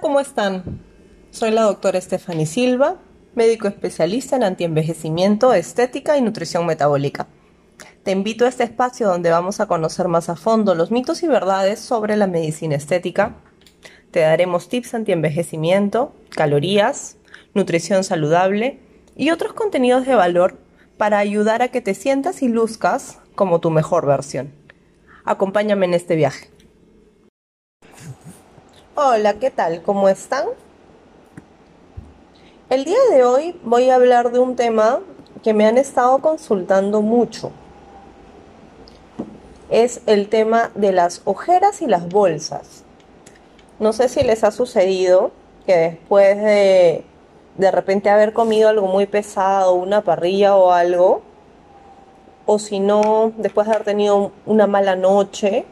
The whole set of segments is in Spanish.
¿cómo están? Soy la doctora Stephanie Silva, médico especialista en antienvejecimiento, estética y nutrición metabólica. Te invito a este espacio donde vamos a conocer más a fondo los mitos y verdades sobre la medicina estética. Te daremos tips antienvejecimiento, calorías, nutrición saludable y otros contenidos de valor para ayudar a que te sientas y luzcas como tu mejor versión. Acompáñame en este viaje. Hola, ¿qué tal? ¿Cómo están? El día de hoy voy a hablar de un tema que me han estado consultando mucho. Es el tema de las ojeras y las bolsas. No sé si les ha sucedido que después de de repente haber comido algo muy pesado, una parrilla o algo, o si no, después de haber tenido una mala noche,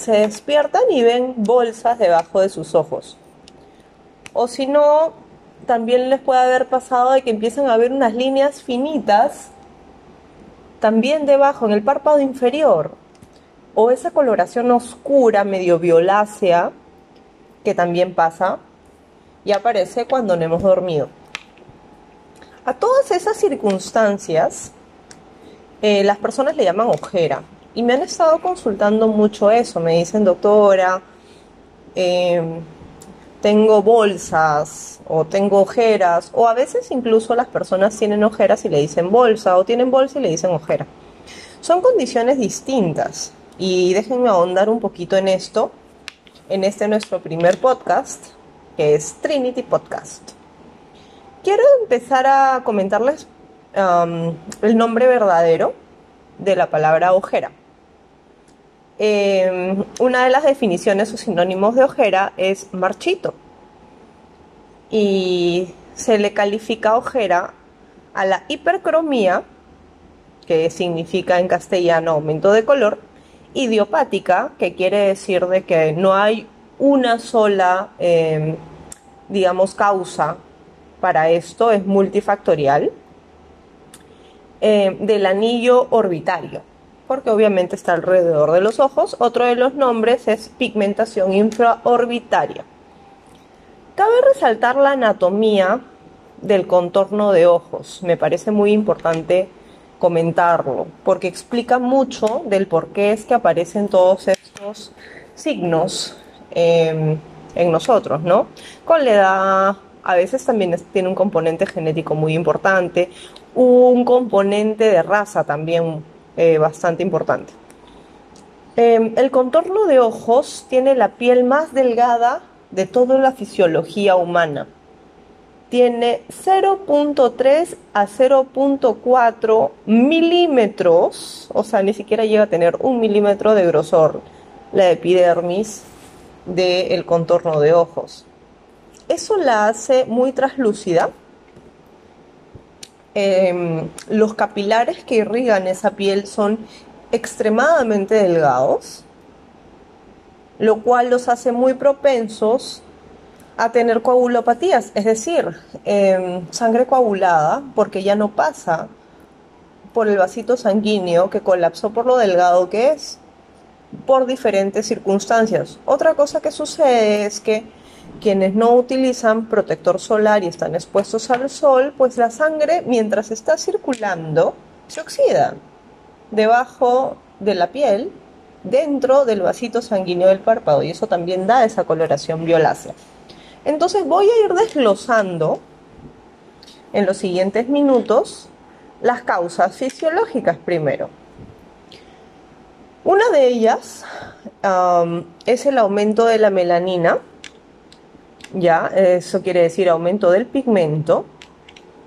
se despiertan y ven bolsas debajo de sus ojos. O si no, también les puede haber pasado de que empiezan a ver unas líneas finitas también debajo, en el párpado inferior. O esa coloración oscura, medio violácea, que también pasa y aparece cuando no hemos dormido. A todas esas circunstancias, eh, las personas le llaman ojera. Y me han estado consultando mucho eso. Me dicen, doctora, em, tengo bolsas o tengo ojeras. O a veces incluso las personas tienen ojeras y le dicen bolsa. O tienen bolsa y le dicen ojera. Son condiciones distintas. Y déjenme ahondar un poquito en esto. En este nuestro primer podcast, que es Trinity Podcast. Quiero empezar a comentarles el nombre verdadero de la palabra ojera. Em, una de las definiciones o sinónimos de ojera es marchito. Y se le califica ojera a la hipercromía, que significa en castellano aumento de color, idiopática, que quiere decir de que no hay una sola, em, digamos, causa para esto, es multifactorial, eh, del anillo orbitario porque obviamente está alrededor de los ojos. Otro de los nombres es pigmentación infraorbitaria. Cabe resaltar la anatomía del contorno de ojos. Me parece muy importante comentarlo, porque explica mucho del por qué es que aparecen todos estos signos em, en nosotros, ¿no? Con la edad, a veces también tiene un componente genético muy importante, un componente de raza también eh, bastante importante. Em, el contorno de ojos tiene la piel más delgada de toda la fisiología humana. Tiene 0.3 a 0.4 milímetros, o sea, ni siquiera llega a tener un milímetro de grosor la epidermis del contorno de ojos. Eso la hace muy translúcida Em, los capilares que irrigan esa piel son extremadamente delgados, lo cual los hace muy propensos a tener coagulopatías, es decir, em, sangre coagulada, porque ya no pasa por el vasito sanguíneo que colapsó por lo delgado que es, por diferentes circunstancias. Otra cosa que sucede es que quienes no utilizan protector solar y están expuestos al sol, pues la sangre mientras está circulando se oxida debajo de la piel, dentro del vasito sanguíneo del párpado y eso también da esa coloración violácea. Entonces voy a ir desglosando en los siguientes minutos las causas fisiológicas primero. Una de ellas es el aumento de la melanina, ya, eso quiere decir aumento del pigmento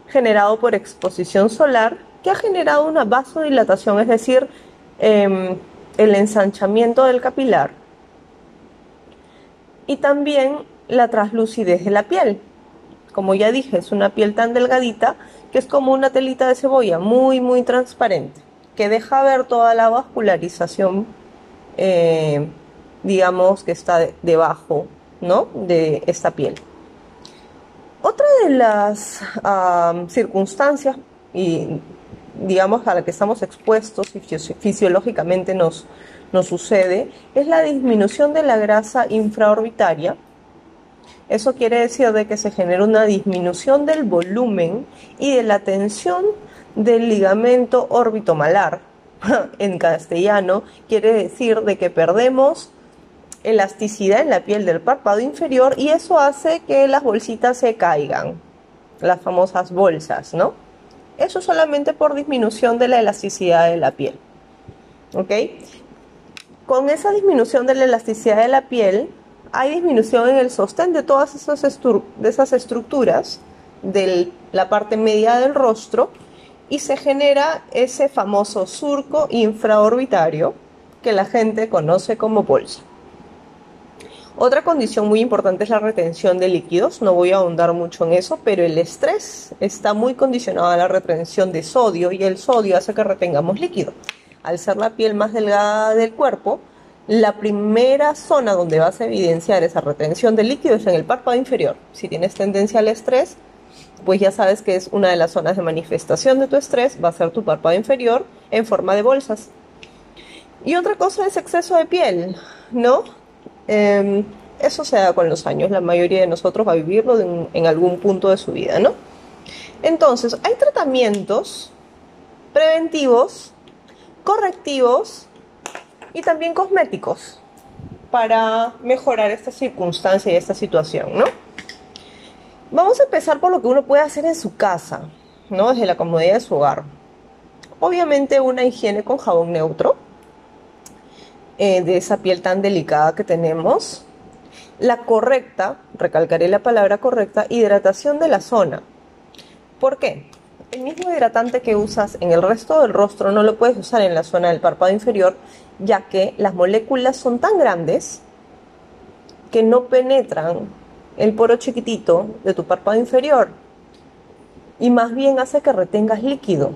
generado por exposición solar que ha generado una vasodilatación, es decir, em, el ensanchamiento del capilar y también la translucidez de la piel. Como ya dije, es una piel tan delgadita que es como una telita de cebolla, muy, muy transparente, que deja ver toda la vascularización, eh, digamos, que está debajo ¿no? de esta piel. Otra de las circunstancias y digamos a la que estamos expuestos y fisiológicamente nos, nos sucede es la disminución de la grasa infraorbitaria Eso quiere decir de que se genera una disminución del volumen y de la tensión del ligamento orbitomalar. en castellano quiere decir de que perdemos elasticidad en la piel del párpado inferior y eso hace que las bolsitas se caigan, las famosas bolsas, ¿no? Eso solamente por disminución de la elasticidad de la piel. ¿Ok? Con esa disminución de la elasticidad de la piel, hay disminución en el sostén de todas esas, esas estructuras de la parte media del rostro y se genera ese famoso surco infraorbitario que la gente conoce como bolsa. Otra condición muy importante es la retención de líquidos, no voy a ahondar mucho en eso, pero el estrés está muy condicionado a la retención de sodio y el sodio hace que retengamos líquido. Al ser la piel más delgada del cuerpo, la primera zona donde vas a evidenciar esa retención de líquido es en el párpado inferior. Si tienes tendencia al estrés, pues ya sabes que es una de las zonas de manifestación de tu estrés, va a ser tu párpado inferior en forma de bolsas. Y otra cosa es exceso de piel, ¿no? Em, eso se da con los años, la mayoría de nosotros va a vivirlo en, algún punto de su vida, ¿no? Entonces, hay tratamientos preventivos, correctivos y también cosméticos para mejorar esta circunstancia y esta situación, ¿no? Vamos a empezar por lo que uno puede hacer en su casa, ¿no? Desde la comodidad de su hogar. Obviamente una higiene con jabón neutro, eh, de esa piel tan delicada que tenemos. La correcta, recalcaré la palabra correcta, hidratación de la zona. ¿Por qué? El mismo hidratante que usas en el resto del rostro no lo puedes usar en la zona del párpado inferior, ya que las moléculas son tan grandes que no penetran el poro chiquitito de tu párpado inferior y más bien hace que retengas líquido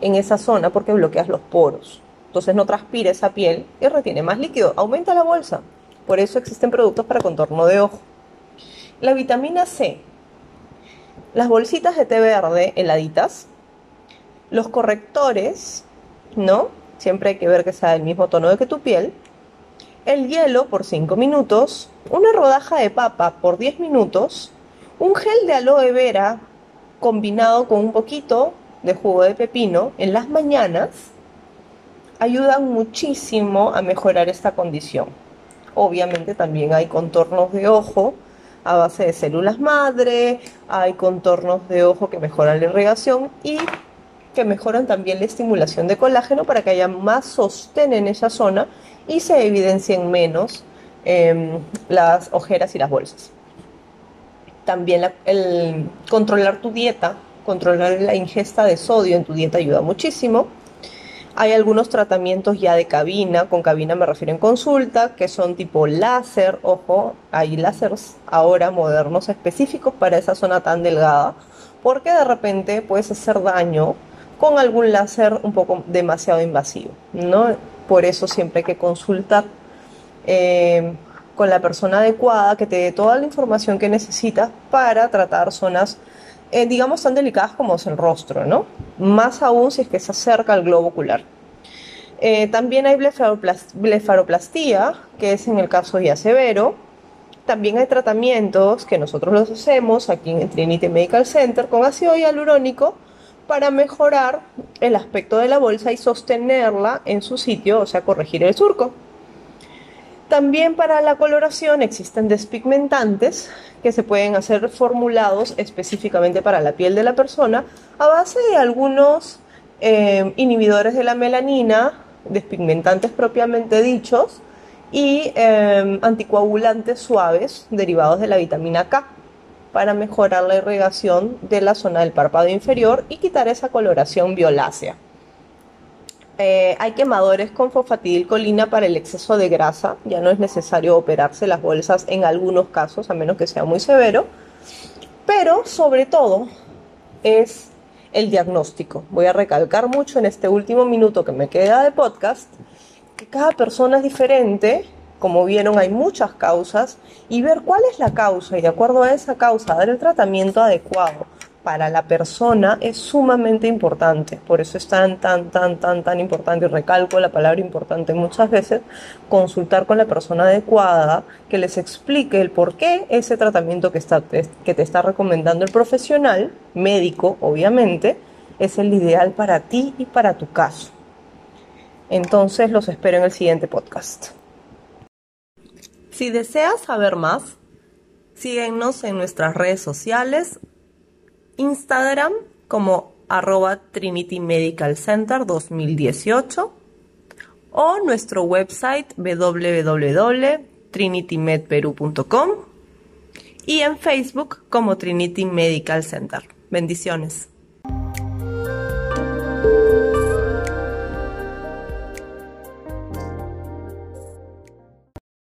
en esa zona porque bloqueas los poros. Entonces no transpira esa piel y retiene más líquido. Aumenta la bolsa. Por eso existen productos para contorno de ojo. La vitamina C. Las bolsitas de té verde heladitas. Los correctores, ¿no? Siempre hay que ver que sea del mismo tono de que tu piel. El hielo por 5 minutos. Una rodaja de papa por 10 minutos. Un gel de aloe vera combinado con un poquito de jugo de pepino en las mañanas ayudan muchísimo a mejorar esta condición. Obviamente también hay contornos de ojo a base de células madre, hay contornos de ojo que mejoran la irrigación y que mejoran también la estimulación de colágeno para que haya más sostén en esa zona y se evidencien menos em, las ojeras y las bolsas. También el controlar tu dieta, controlar la ingesta de sodio en tu dieta ayuda muchísimo hay algunos tratamientos ya de cabina, con cabina me refiero en consulta, que son tipo láser, ojo, hay láseres ahora modernos específicos para esa zona tan delgada, porque de repente puedes hacer daño con algún láser un poco demasiado invasivo, ¿no? Por eso siempre hay que consultar eh, con la persona adecuada que te dé toda la información que necesitas para tratar zonas eh, digamos, tan delicadas como es el rostro, ¿no? Más aún si es que se acerca al globo ocular. Eh, también hay blefaroplastía, que es en el caso ya severo. También hay tratamientos que nosotros los hacemos aquí en el Trinity Medical Center con ácido hialurónico para mejorar el aspecto de la bolsa y sostenerla en su sitio, o sea, corregir el surco. También para la coloración existen despigmentantes que se pueden hacer formulados específicamente para la piel de la persona a base de algunos eh, inhibidores de la melanina, despigmentantes propiamente dichos, y eh, anticoagulantes suaves derivados de la vitamina K para mejorar la irrigación de la zona del párpado inferior y quitar esa coloración violácea. Eh, hay quemadores con fosfatidilcolina para el exceso de grasa. Ya no es necesario operarse las bolsas en algunos casos, a menos que sea muy severo. Pero sobre todo es el diagnóstico. Voy a recalcar mucho en este último minuto que me queda de podcast que cada persona es diferente. Como vieron, hay muchas causas y ver cuál es la causa y de acuerdo a esa causa dar el tratamiento adecuado para la persona es sumamente importante. Por eso es tan, tan, tan, tan, tan importante, y recalco la palabra importante muchas veces, consultar con la persona adecuada que les explique el por qué ese tratamiento que, está, que te está recomendando el profesional, médico obviamente, es el ideal para ti y para tu caso. Entonces los espero en el siguiente podcast. Si deseas saber más, síguenos en nuestras redes sociales Instagram como arroba Trinity Medical Center 2018 o nuestro website www.trinitymedperu.com y en Facebook como Trinity Medical Center. Bendiciones.